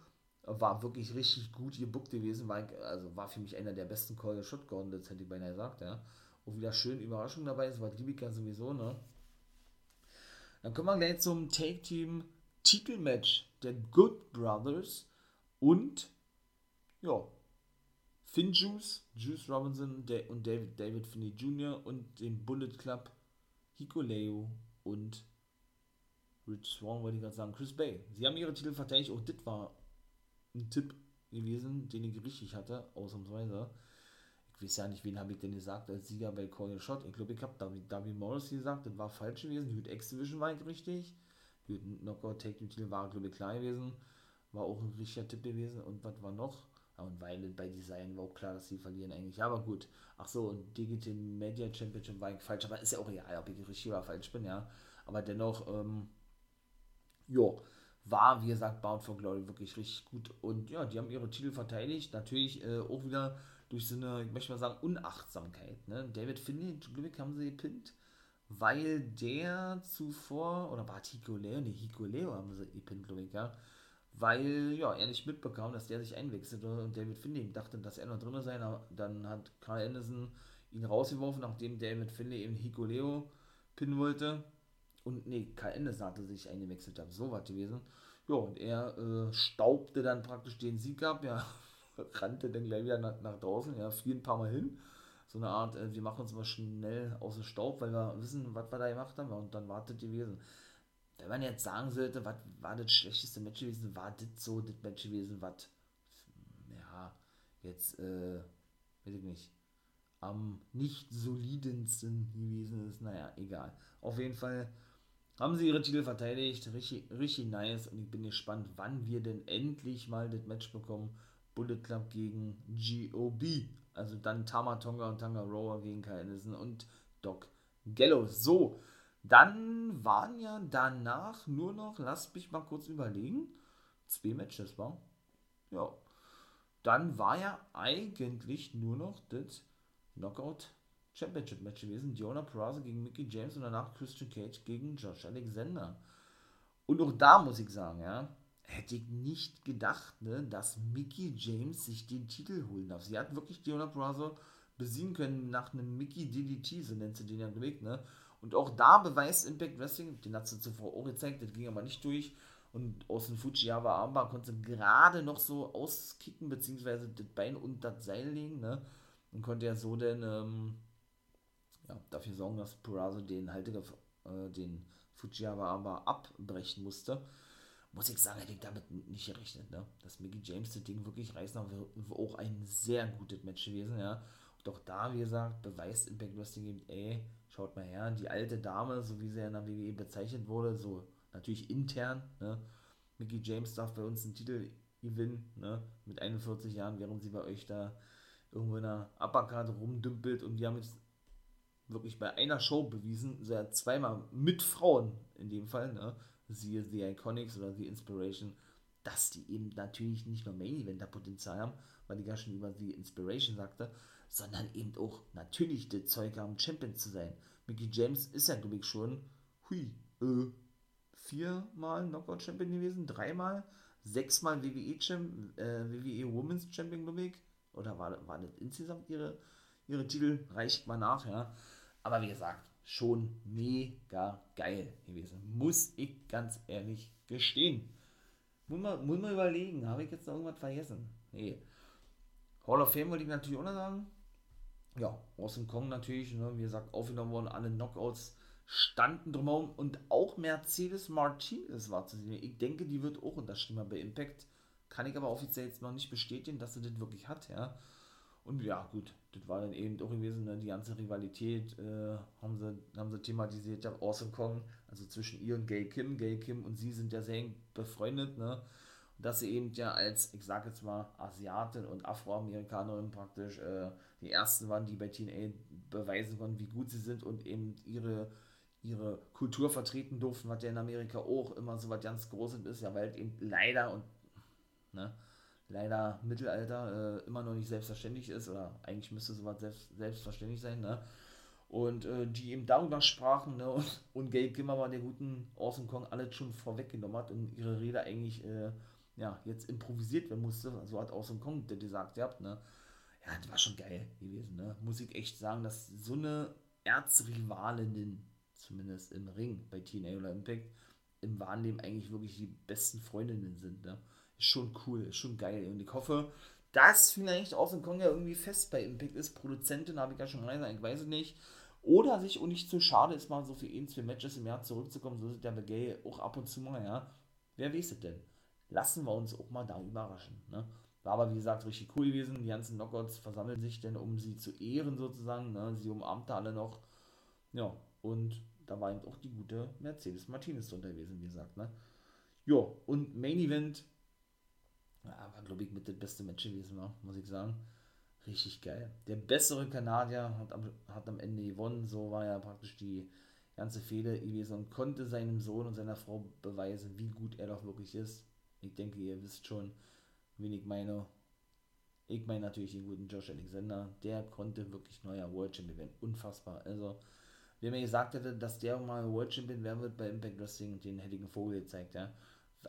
war wirklich richtig gut gebuckt gewesen, war, also war für mich einer der besten Coil Shot Gauntlets, hätte ich beinahe gesagt, ja wo wieder schön Überraschung dabei ist, weil Liebika sowieso, ne? Dann kommen wir gleich zum Take-Team Titelmatch der Good Brothers und ja, Finn Juice, Juice Robinson und David, David Finney Jr. und den Bullet Club Hikuleo und Rich Swan, wollte ich gerade sagen, Chris Bay. Sie haben ihre Titel verteidigt, auch das war ein Tipp gewesen, den ich richtig hatte, ausnahmsweise ich weiß ja nicht, wen habe ich denn gesagt als Sieger bei Call Shot. Ich glaube, ich habe David, David Morris gesagt, das war falsch gewesen. Gut, X-Division war ich richtig. Gut, Knockout Take Titel war, glaube ich, klar gewesen. War auch ein richtiger Tipp gewesen. Und was war noch? Ja, und weil bei Design war auch klar, dass sie verlieren eigentlich. Aber gut. Ach so, und Digital Media Championship war ich falsch. Aber ist ja auch egal, ob ich richtig oder falsch bin, ja. Aber dennoch, ähm, jo, war, wie gesagt, Bound for Glory wirklich richtig gut. Und ja, die haben ihre Titel verteidigt. Natürlich äh, auch wieder durch so eine, ich möchte mal sagen, Unachtsamkeit. Ne? David Finney, Glück haben sie gepinnt, weil der zuvor, oder war Hiko Leo, ne, Hiko Leo haben sie gepinnt, glaube ich, ja. Weil, ja, er nicht mitbekam, dass der sich einwechselte und David Finney dachte, dass er noch drin sei. Dann hat Carl Anderson ihn rausgeworfen, nachdem David Finney eben Hiko Leo pinnen wollte. Und nee, Karl Anderson hatte sich eingewechselt, so was gewesen. Ja, und er äh, staubte dann praktisch den Sieg ab, ja, rannte dann gleich wieder nach, nach draußen, ja, fiel ein paar Mal hin. So eine Art, äh, wir machen uns mal schnell aus dem Staub, weil wir wissen, was wir da gemacht haben und dann wartet gewesen. Wenn man jetzt sagen sollte, was war das schlechteste Match gewesen, war das so das Match gewesen, was, ja, jetzt, äh, weiß ich nicht, am nicht solidensten gewesen ist. Naja, egal. Auf jeden Fall haben sie ihre Titel verteidigt. Richtig, richtig nice. Und ich bin gespannt, wann wir denn endlich mal das Match bekommen. Bullet Club gegen GOB. Also dann Tama Tonga und Tanga Rower gegen Kyle Anderson und Doc Gallows. So, dann waren ja danach nur noch, lasst mich mal kurz überlegen, zwei Matches, war? Ja. Dann war ja eigentlich nur noch das Knockout Championship Match gewesen. Diona Peraza gegen Mickey James und danach Christian Cage gegen Josh Alexander. Und auch da muss ich sagen, ja, hätte ich nicht gedacht, ne, dass Mickey James sich den Titel holen darf. Sie hat wirklich Diona Peraza besiegen können nach einem Mickey DDT, so nennt sie den ja gelegt, ne? Und auch da beweist Impact Wrestling, den hat sie zuvor auch gezeigt, das ging aber nicht durch. Und aus dem Fujiyawa Armbar konnte sie gerade noch so auskicken, beziehungsweise das Bein unter das Seil legen, ne? Und konnte ja so denn ähm, ja, dafür sorgen, dass Purazo den Haltiger, äh, den Fujiyawa Armbar abbrechen musste. Muss ich sagen, hätte ich damit nicht gerechnet, ne? Dass Mickey James das Ding wirklich reißen, wäre auch ein sehr gutes Match gewesen, ja. Doch da, wie gesagt, beweist Impact Wrestling ey, schaut mal her, die alte Dame, so wie sie in der WWE bezeichnet wurde, so natürlich intern, ne? Mickey James darf bei uns einen Titel gewinnen, ne? Mit 41 Jahren, während sie bei euch da irgendwo in einer Uppercard rumdümpelt und die haben jetzt wirklich bei einer Show bewiesen, sie hat zweimal mit Frauen in dem Fall, ne? Siehe The Iconics oder The Inspiration, dass die eben natürlich nicht nur Main Eventer Potenzial haben, weil die gar schon über The Inspiration sagte, sondern eben auch natürlich das Zeug haben, Champion zu sein. Mickey James ist ja, glaube ich, schon, hui, äh, viermal Knockout Champion gewesen, dreimal, sechsmal WWE, Champ, äh, WWE Women's Champion, glaube ich. Oder war, war das insgesamt ihre, ihre Titel? Reicht mal nach, ja. Aber wie gesagt, schon mega geil gewesen. Muss ich ganz ehrlich gestehen. Muss man, muss man überlegen, habe ich jetzt noch irgendwas vergessen? Nee. Hall of Fame wollte ich natürlich auch noch sagen ja, Awesome Kong natürlich, ne, wie gesagt, aufgenommen worden, alle Knockouts standen drumherum und auch Mercedes Martinez war zu sehen. Ich denke, die wird auch unterschrieben bei Impact. Kann ich aber offiziell jetzt noch nicht bestätigen, dass sie das wirklich hat, ja. Und ja, gut, das war dann eben auch gewesen, ne, die ganze Rivalität äh, haben, sie, haben sie thematisiert, ja, Awesome Kong, also zwischen ihr und Gay Kim. Gay Kim und sie sind ja sehr eng befreundet, ne? Dass sie eben ja als, ich sag jetzt mal, Asiatin und Afroamerikanerin praktisch äh, die ersten waren, die bei TNA beweisen konnten, wie gut sie sind und eben ihre, ihre Kultur vertreten durften, was ja in Amerika auch immer so was ganz Großes ist, ja, weil halt eben leider und ne, leider Mittelalter äh, immer noch nicht selbstverständlich ist, oder eigentlich müsste sowas selbst, selbstverständlich sein, ne? Und äh, die eben darüber sprachen, ne? Und, und Gabe Kimmermann, der guten Awesome Kong, alles schon vorweggenommen hat und ihre Rede eigentlich äh, ja, jetzt improvisiert werden musste. So hat Awesome Kong der gesagt, ja, ne? Ja, das war schon geil gewesen, ne? Muss ich echt sagen, dass so eine Erzrivalinnen, zumindest im Ring bei TNA oder Impact, im Wahnleben eigentlich wirklich die besten Freundinnen sind, ne? Schon cool, schon geil. Und ich hoffe, dass vielleicht Awesome Kong ja irgendwie fest bei Impact ist. Produzentin habe ich ja schon mal gesagt, ich weiß es nicht. Oder sich und nicht zu schade ist, mal so für ihn, zwei Matches im Jahr zurückzukommen. So ist der Gay auch ab und zu mal, ja. Wer weiß es denn? lassen wir uns auch mal da überraschen. Ne? War aber wie gesagt richtig cool gewesen. Die ganzen Knockouts versammeln sich denn, um sie zu ehren sozusagen. Ne? Sie umarmte alle noch. Ja, und da war eben auch die gute Mercedes Martinez drunter gewesen, wie gesagt. Ne? Ja, und Main Event ja, war, glaube ich, mit dem beste Match gewesen, ne? muss ich sagen. Richtig geil. Der bessere Kanadier hat am, hat am Ende gewonnen. So war ja praktisch die ganze Fehde gewesen und konnte seinem Sohn und seiner Frau beweisen, wie gut er doch wirklich ist. Ich denke, ihr wisst schon, wen ich meine. Ich meine natürlich den guten Josh Alexander. Der konnte wirklich neuer World Champion werden. Unfassbar. Also, wer mir gesagt hätte, dass der mal World Champion werden wird bei Impact Wrestling, den hätte ich einen Vogel gezeigt, ja.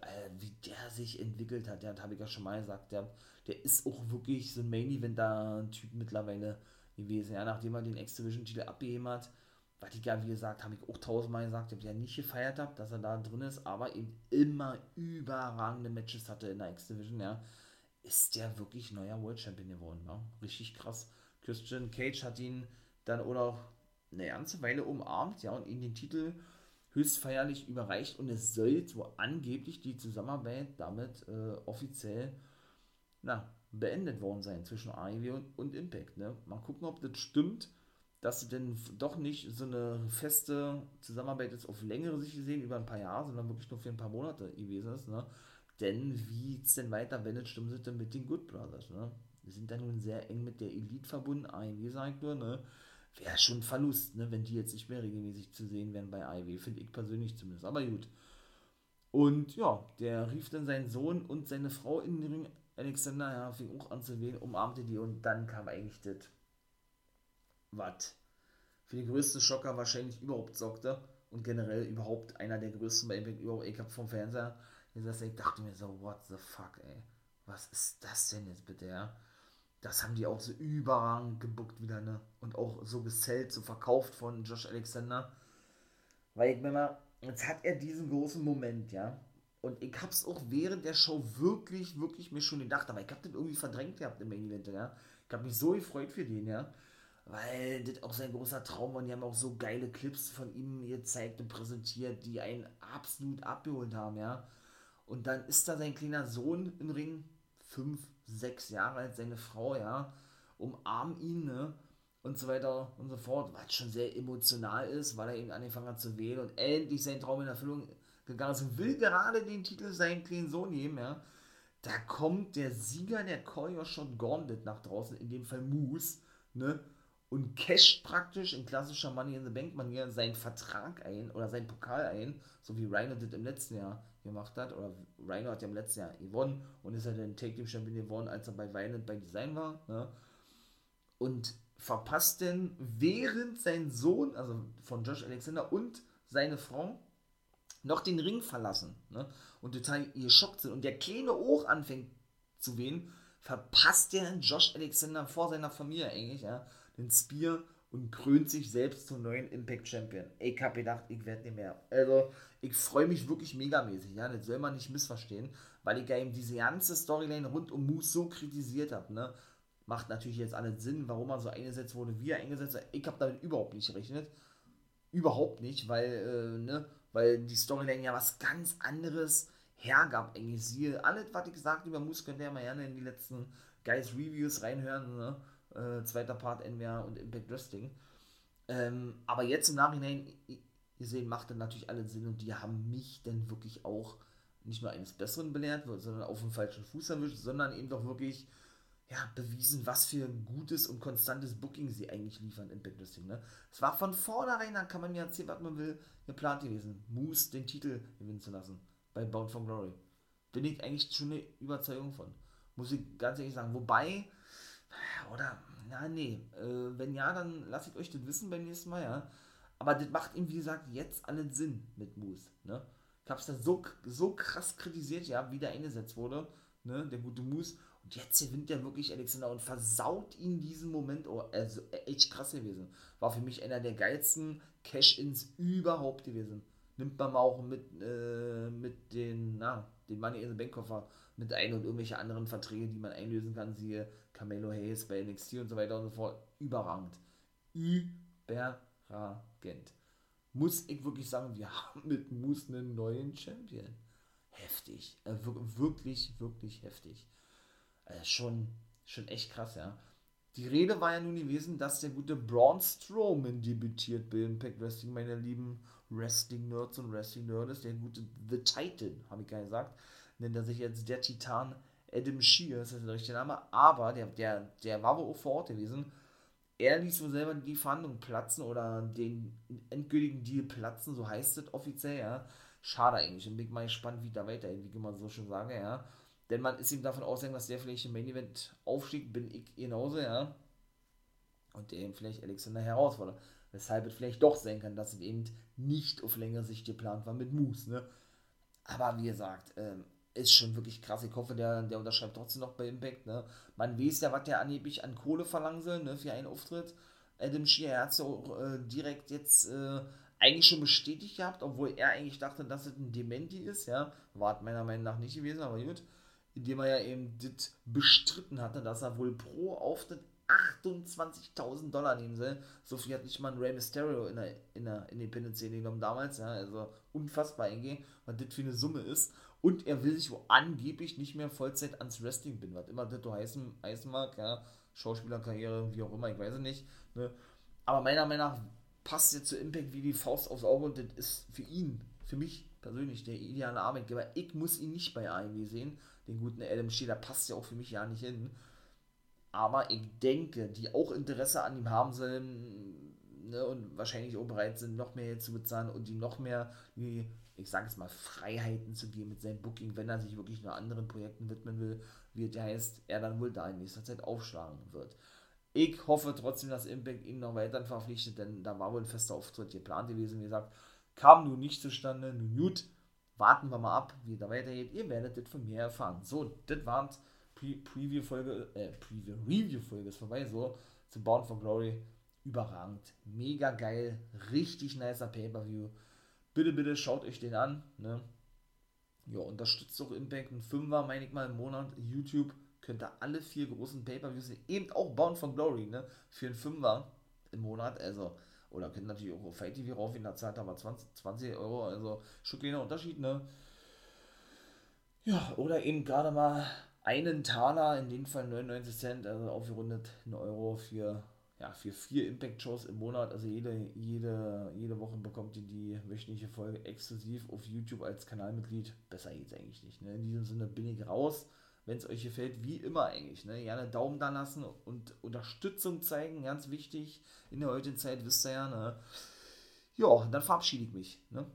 Weil, wie der sich entwickelt hat, der habe ich ja schon mal gesagt, der, der ist auch wirklich so ein Main Eventer-Typ mittlerweile gewesen. Ja, nachdem er den X-Division-Titel abgegeben hat, was ich ja, wie gesagt, habe ich auch tausendmal gesagt, ich ja nicht gefeiert habe, dass er da drin ist, aber eben immer überragende Matches hatte in der X-Division, ja, ist der wirklich neuer World Champion geworden, ja? richtig krass. Christian Cage hat ihn dann oder eine ganze Weile umarmt, ja, und ihm den Titel höchstfeierlich überreicht und es soll so angeblich die Zusammenarbeit damit äh, offiziell na, beendet worden sein zwischen AEW und, und Impact. Ne? Mal gucken, ob das stimmt, dass es denn doch nicht so eine feste Zusammenarbeit ist auf längere Sicht gesehen, über ein paar Jahre, sondern wirklich nur für ein paar Monate gewesen ist. Ne? Denn wie es denn weiter, wenn es stimmt, sind denn mit den Good Brothers? Ne? Wir sind da nun sehr eng mit der Elite verbunden, AEW sagt nur, ne? Wäre schon ein Verlust, ne, wenn die jetzt nicht mehr regelmäßig zu sehen wären bei AEW, finde ich persönlich zumindest. Aber gut. Und ja, der rief dann seinen Sohn und seine Frau in den Ring. Alexander, ja, fing auch an zu wählen, umarmte die und dann kam eigentlich das, was für den größten Schocker wahrscheinlich überhaupt sorgte und generell überhaupt einer der größten bei Impact überhaupt. Ich habe vom Fernseher gesagt, ich dachte mir so, what the fuck, ey. Was ist das denn jetzt bitte, ja? Das haben die auch so überragend gebuckt wieder, ne? Und auch so gesellt, so verkauft von Josh Alexander. Weil ich mir mal, jetzt hat er diesen großen Moment, ja? Und ich hab's auch während der Show wirklich, wirklich mir schon gedacht, aber ich hab das irgendwie verdrängt gehabt im Main Event, ja? Ich hab mich so gefreut für den, ja? Weil das auch sein großer Traum war und die haben auch so geile Clips von ihm gezeigt und präsentiert, die einen absolut abgeholt haben, ja? Und dann ist da sein kleiner Sohn im Ring, fünf, sechs Jahre alt, seine Frau, ja, umarmen ihn, ne? Und so weiter und so fort, was schon sehr emotional ist, weil er eben angefangen hat zu wählen und endlich sein Traum in Erfüllung gegangen ist und will gerade den Titel seinen kleinen Sohn nehmen, ja. Da kommt der Sieger der Call Shot Gauntlet nach draußen, in dem Fall Moose, ne? Und casht praktisch in klassischer Money in the Bank Manier seinen Vertrag ein oder seinen Pokal ein, so wie Rhino das im letzten Jahr gemacht hat. Oder Rhino hat ja im letzten Jahr gewonnen und ist ja halt den Take Team Champion gewonnen, als er bei Violent bei Design war. Ne? Und verpasst denn, während sein Sohn, also von Josh Alexander und seine Frau, noch den Ring verlassen ne? und total geschockt sind und der Kleine auch anfängt zu wehen, verpasst der Josh Alexander vor seiner Familie eigentlich, ja, den Spear und krönt sich selbst zum neuen Impact Champion. Ich hab gedacht, ich werde nicht mehr. Also, ich freue mich wirklich megamäßig, ja, das soll man nicht missverstehen, weil ich ja eben diese ganze Storyline rund um Moose so kritisiert habe, ne. Macht natürlich jetzt alles Sinn, warum er so eingesetzt wurde, wie er eingesetzt wurde. Ich habe damit überhaupt nicht gerechnet. Überhaupt nicht, weil, äh, ne, weil die Storyline ja was ganz anderes hergab, eigentlich. Siehe, alles, was ich gesagt über Moose, könnt ihr ja mal gerne in die letzten Guys Reviews reinhören, ne äh, zweiter Part NWA und Impact Wrestling. Ähm, aber jetzt im Nachhinein, ihr seht, macht dann natürlich alles Sinn und die haben mich dann wirklich auch nicht nur eines Besseren belehrt, sondern auf dem falschen Fuß erwischt, sondern eben doch wirklich ja, bewiesen, was für ein gutes und konstantes Booking sie eigentlich liefern in Impact Wrestling. Ne? Es war von vornherein, da kann man mir erzählen, was man will, geplant gewesen, Moose den Titel gewinnen zu lassen bei Bound for Glory. Bin ich eigentlich schon eine Überzeugung von. Muss ich ganz ehrlich sagen. Wobei, oder, na nee, äh, wenn ja, dann lasst ich euch das wissen beim nächsten Mal, ja. Aber das macht ihm, wie gesagt, jetzt allen Sinn mit Moose, ne. Ich hab's da so, so krass kritisiert, ja, wie der eingesetzt wurde, ne, der gute Moose. Und jetzt gewinnt der wirklich Alexander und versaut ihn diesen Moment, oh, also echt krass gewesen. War für mich einer der geilsten Cash-Ins überhaupt gewesen. Nimmt man mal auch mit, äh, mit den, na, den Money in the Bank Koffer mit ein und irgendwelche anderen Verträge, die man einlösen kann, siehe Camelo Hayes bei NXT und so weiter und so fort. Überragend. Überragend. Muss ich wirklich sagen, wir haben mit Moose einen neuen Champion. Heftig. Äh, wirklich, wirklich heftig. Äh, schon, schon echt krass, ja. Die Rede war ja nun gewesen, dass der gute Braun Strowman debütiert bei Impact Wrestling, meine lieben Wrestling-Nerds und Wrestling-Nerds. Der gute The Titan, habe ich gar nicht gesagt nennt er sich jetzt der Titan Adam Shears, das ist der richtige Name, aber der, der, der war wohl vor Ort gewesen. Er ließ wohl selber die Verhandlung platzen oder den endgültigen Deal platzen, so heißt es offiziell, ja. Schade eigentlich. Und bin mal gespannt, wie da weitergeht, wie man so schon sagen, ja. Denn man ist ihm davon ausgegangen, dass der vielleicht im Main Event aufstieg, bin ich genauso, ja. Und der eben vielleicht Alexander herausfordert. Weshalb es vielleicht doch sein kann, dass es eben nicht auf längere Sicht geplant war mit Moose, ne. Aber wie gesagt, ähm, ist schon wirklich krass. Ich hoffe, der, der unterschreibt trotzdem noch bei Impact. Ne? Man weiß ja, was der angeblich an Kohle verlangen soll ne, für einen Auftritt. Adam Shear, hat es ja auch äh, direkt jetzt äh, eigentlich schon bestätigt gehabt, obwohl er eigentlich dachte, dass es ein Dementi ist. Ja, war meiner Meinung nach nicht gewesen, aber gut. Indem er ja eben das bestritten hatte, dass er wohl pro Auftritt 28.000 Dollar nehmen soll. So viel hat nicht mal ein Rey Mysterio in der, in der Independent-Szene genommen damals. Ja, also unfassbar eingehen, was das für eine Summe ist. Und er will sich wo angeblich nicht mehr Vollzeit ans Wrestling binden, was immer das so heißen, heißen mag. Ja, Schauspielerkarriere, wie auch immer, ich weiß es nicht. Ne? Aber meiner Meinung nach passt jetzt zu Impact wie die Faust aufs Auge und das ist für ihn, für mich persönlich der ideale Arbeitgeber. Ich muss ihn nicht bei AEW sehen. Den guten Adam Shea, der passt ja auch für mich ja nicht hin. Aber ich denke, die auch Interesse an ihm haben sollen ne, und wahrscheinlich auch bereit sind, noch mehr zu bezahlen und die noch mehr, die, ich sage es mal, Freiheiten zu geben mit seinem Booking, wenn er sich wirklich nur anderen Projekten widmen will, wie es heißt, er dann wohl da in nächster Zeit aufschlagen wird. Ich hoffe trotzdem, dass Impact ihn noch weiter verpflichtet, denn da war wohl ein fester Auftritt geplant gewesen. Wie gesagt, kam nun nicht zustande. Nun gut, warten wir mal ab, wie da weitergeht. Ihr werdet das von mir erfahren. So, das war Pre Preview-Folge, äh, Preview-Review-Folge ist vorbei, so, zu Bound for Glory. Überragend, mega geil, richtig nicer Pay-Per-View. Bitte, bitte schaut euch den an, ne? Ja, unterstützt doch Impact, ein Fünfer, meine ich mal, im Monat, YouTube könnt ihr alle vier großen Pay-Per-Views. Eben auch Bound for Glory, ne? Für einen Fünfer im Monat. Also, oder könnt natürlich auch auf Fight TV rauf, in der Zeit aber 20, 20 Euro. Also, schon kleiner Unterschied, ne? Ja, oder eben gerade mal einen Taler, in dem Fall 99 Cent, also aufgerundet ein Euro für, ja, für vier Impact-Shows im Monat. Also jede, jede, jede Woche bekommt ihr die wöchentliche Folge exklusiv auf YouTube als Kanalmitglied. Besser geht's eigentlich nicht. Ne? In diesem Sinne bin ich raus wenn es euch gefällt, wie immer eigentlich. Ne? Gerne Daumen da lassen und Unterstützung zeigen, ganz wichtig in der heutigen Zeit, wisst ihr ja. Ne? Ja, dann verabschiede ich mich. Ne?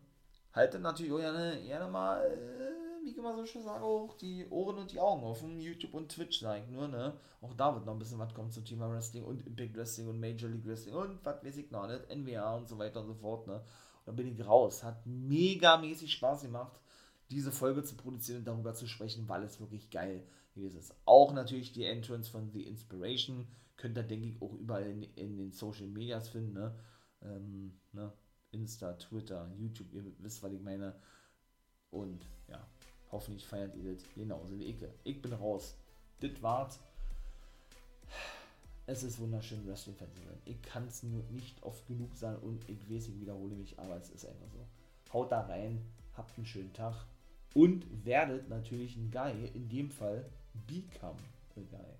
Haltet natürlich auch gerne, gerne mal, äh, wie ich immer so schön sage, auch die Ohren und die Augen offen. YouTube und Twitch, sage nur. Ne? Auch da wird noch ein bisschen was kommen zum Thema Wrestling und Impact Wrestling und Major League Wrestling und was weiß ich noch, ne? NWA und so weiter und so fort. Ne? Und dann bin ich raus. Hat mega mäßig Spaß gemacht diese Folge zu produzieren und darüber zu sprechen, weil es wirklich geil gewesen ist. Auch natürlich die Entrance von The Inspiration könnt ihr, denke ich, auch überall in, in den Social Medias finden. Ne? Ähm, ne? Insta, Twitter, YouTube, ihr wisst, was ich meine. Und hoffentlich feiert ihr das genauso wie ich. Ich bin raus. Das war's. Es ist wunderschön, Wrestling-Fan zu sein. Ich kann es nur nicht oft genug sagen und ich weiß, ich wiederhole mich, aber es ist einfach so. Haut da rein, habt einen schönen Tag und werdet natürlich ein Guy, in dem Fall become a Guy.